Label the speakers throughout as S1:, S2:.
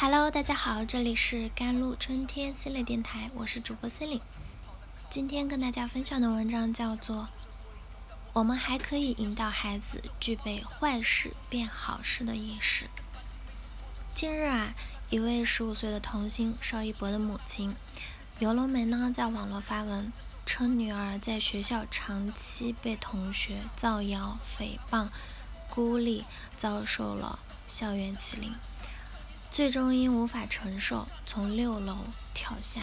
S1: Hello，大家好，这里是甘露春天系列电台，我是主播 c e l i n e 今天跟大家分享的文章叫做《我们还可以引导孩子具备坏事变好事的意识》。近日啊，一位十五岁的童星邵一博的母亲尤龙梅呢，在网络发文称，女儿在学校长期被同学造谣、诽谤、孤立，遭受了校园欺凌。最终因无法承受，从六楼跳下，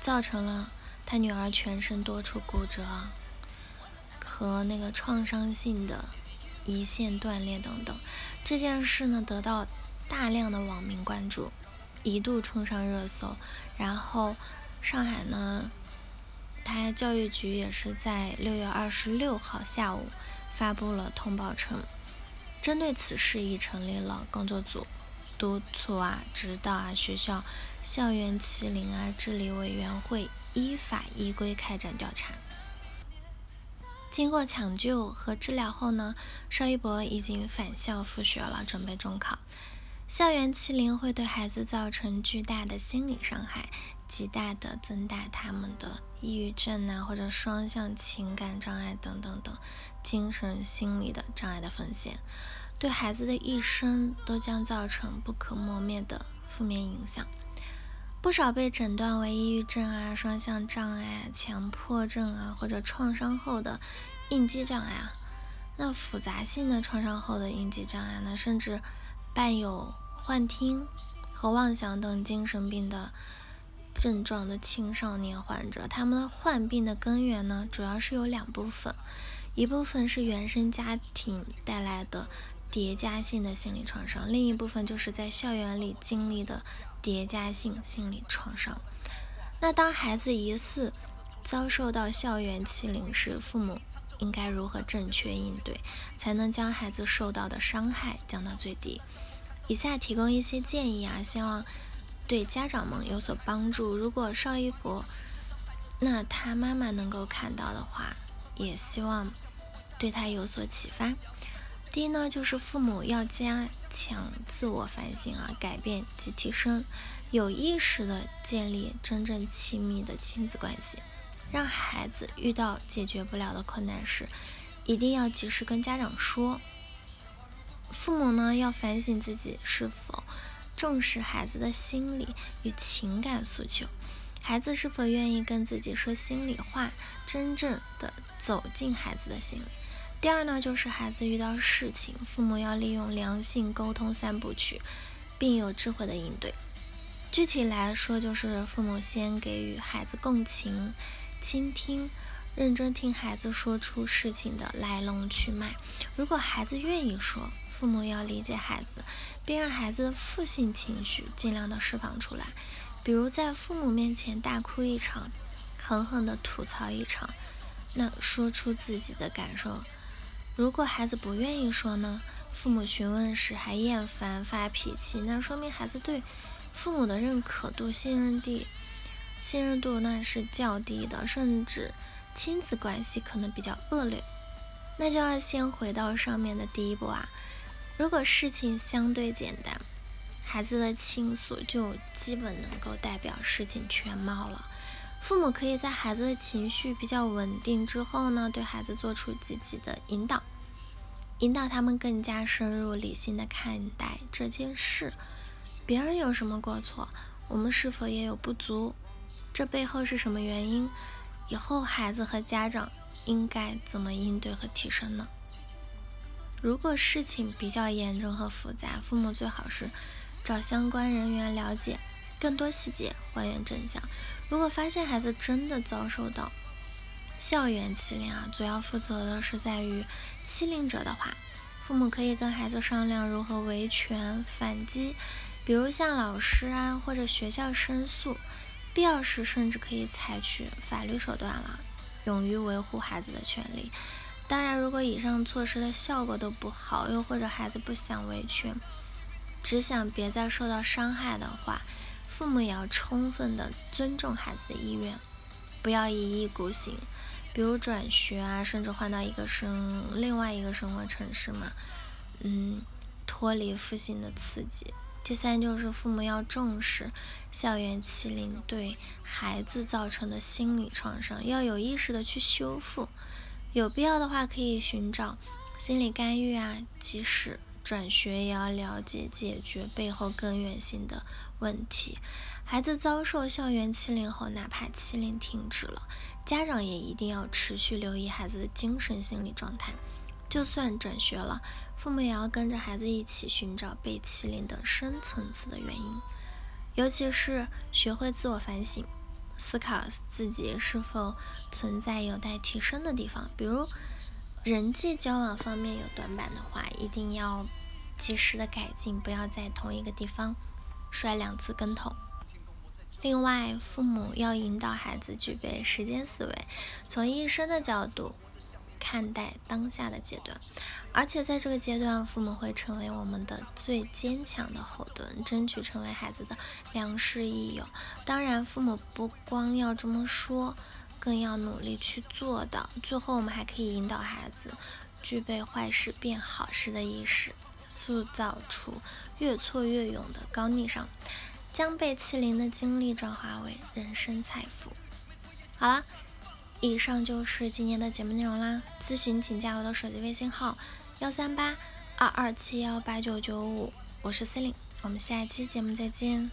S1: 造成了他女儿全身多处骨折和那个创伤性的胰腺断裂等等。这件事呢，得到大量的网民关注，一度冲上热搜。然后上海呢，他教育局也是在六月二十六号下午发布了通报称，针对此事已成立了工作组。督促啊，指导啊，学校校园欺凌啊治理委员会依法依规开展调查。经过抢救和治疗后呢，邵一博已经返校复学了，准备中考。校园欺凌会对孩子造成巨大的心理伤害，极大的增大他们的抑郁症啊或者双向情感障碍等等等精神心理的障碍的风险。对孩子的一生都将造成不可磨灭的负面影响。不少被诊断为抑郁症啊、双向障碍、强迫症啊，或者创伤后的应激障碍啊，那复杂性的创伤后的应激障碍呢，甚至伴有幻听和妄想等精神病的症状的青少年患者，他们患病的根源呢，主要是有两部分，一部分是原生家庭带来的。叠加性的心理创伤，另一部分就是在校园里经历的叠加性心理创伤。那当孩子疑似遭受到校园欺凌时，父母应该如何正确应对，才能将孩子受到的伤害降到最低？以下提供一些建议啊，希望对家长们有所帮助。如果邵一博，那他妈妈能够看到的话，也希望对他有所启发。第一呢，就是父母要加强自我反省啊，改变及提升，有意识的建立真正亲密的亲子关系，让孩子遇到解决不了的困难时，一定要及时跟家长说。父母呢，要反省自己是否重视孩子的心理与情感诉求，孩子是否愿意跟自己说心里话，真正的走进孩子的心里。第二呢，就是孩子遇到事情，父母要利用良性沟通三部曲，并有智慧的应对。具体来说，就是父母先给予孩子共情、倾听，认真听孩子说出事情的来龙去脉。如果孩子愿意说，父母要理解孩子，并让孩子的负性情绪尽量的释放出来，比如在父母面前大哭一场，狠狠的吐槽一场，那说出自己的感受。如果孩子不愿意说呢？父母询问时还厌烦发脾气，那说明孩子对父母的认可度、信任地、信任度那是较低的，甚至亲子关系可能比较恶劣。那就要先回到上面的第一步啊。如果事情相对简单，孩子的倾诉就基本能够代表事情全貌了。父母可以在孩子的情绪比较稳定之后呢，对孩子做出积极的引导，引导他们更加深入理性的看待这件事。别人有什么过错，我们是否也有不足？这背后是什么原因？以后孩子和家长应该怎么应对和提升呢？如果事情比较严重和复杂，父母最好是找相关人员了解更多细节，还原真相。如果发现孩子真的遭受到校园欺凌啊，主要负责的是在于欺凌者的话，父母可以跟孩子商量如何维权反击，比如向老师啊或者学校申诉，必要时甚至可以采取法律手段了，勇于维护孩子的权利。当然，如果以上措施的效果都不好，又或者孩子不想维权，只想别再受到伤害的话。父母也要充分的尊重孩子的意愿，不要一意孤行，比如转学啊，甚至换到一个生另外一个生活城市嘛，嗯，脱离父亲的刺激，第三就是父母要重视校园欺凌对孩子造成的心理创伤，要有意识的去修复。有必要的话，可以寻找心理干预啊，及时转学也要了解解决背后根源性的问题。孩子遭受校园欺凌后，哪怕欺凌停止了，家长也一定要持续留意孩子的精神心理状态。就算转学了，父母也要跟着孩子一起寻找被欺凌的深层次的原因，尤其是学会自我反省，思考自己是否存在有待提升的地方。比如人际交往方面有短板的话，一定要及时的改进，不要在同一个地方摔两次跟头。另外，父母要引导孩子具备时间思维，从一生的角度。看待当下的阶段，而且在这个阶段，父母会成为我们的最坚强的后盾，争取成为孩子的良师益友。当然，父母不光要这么说，更要努力去做到。最后，我们还可以引导孩子具备坏事变好事的意识，塑造出越挫越勇的高逆商，将被欺凌的经历转化为人生财富。好了。以上就是今天的节目内容啦。咨询请加我的手机微信号：幺三八二二七幺八九九五，我是 C e l i n e 我们下一期节目再见。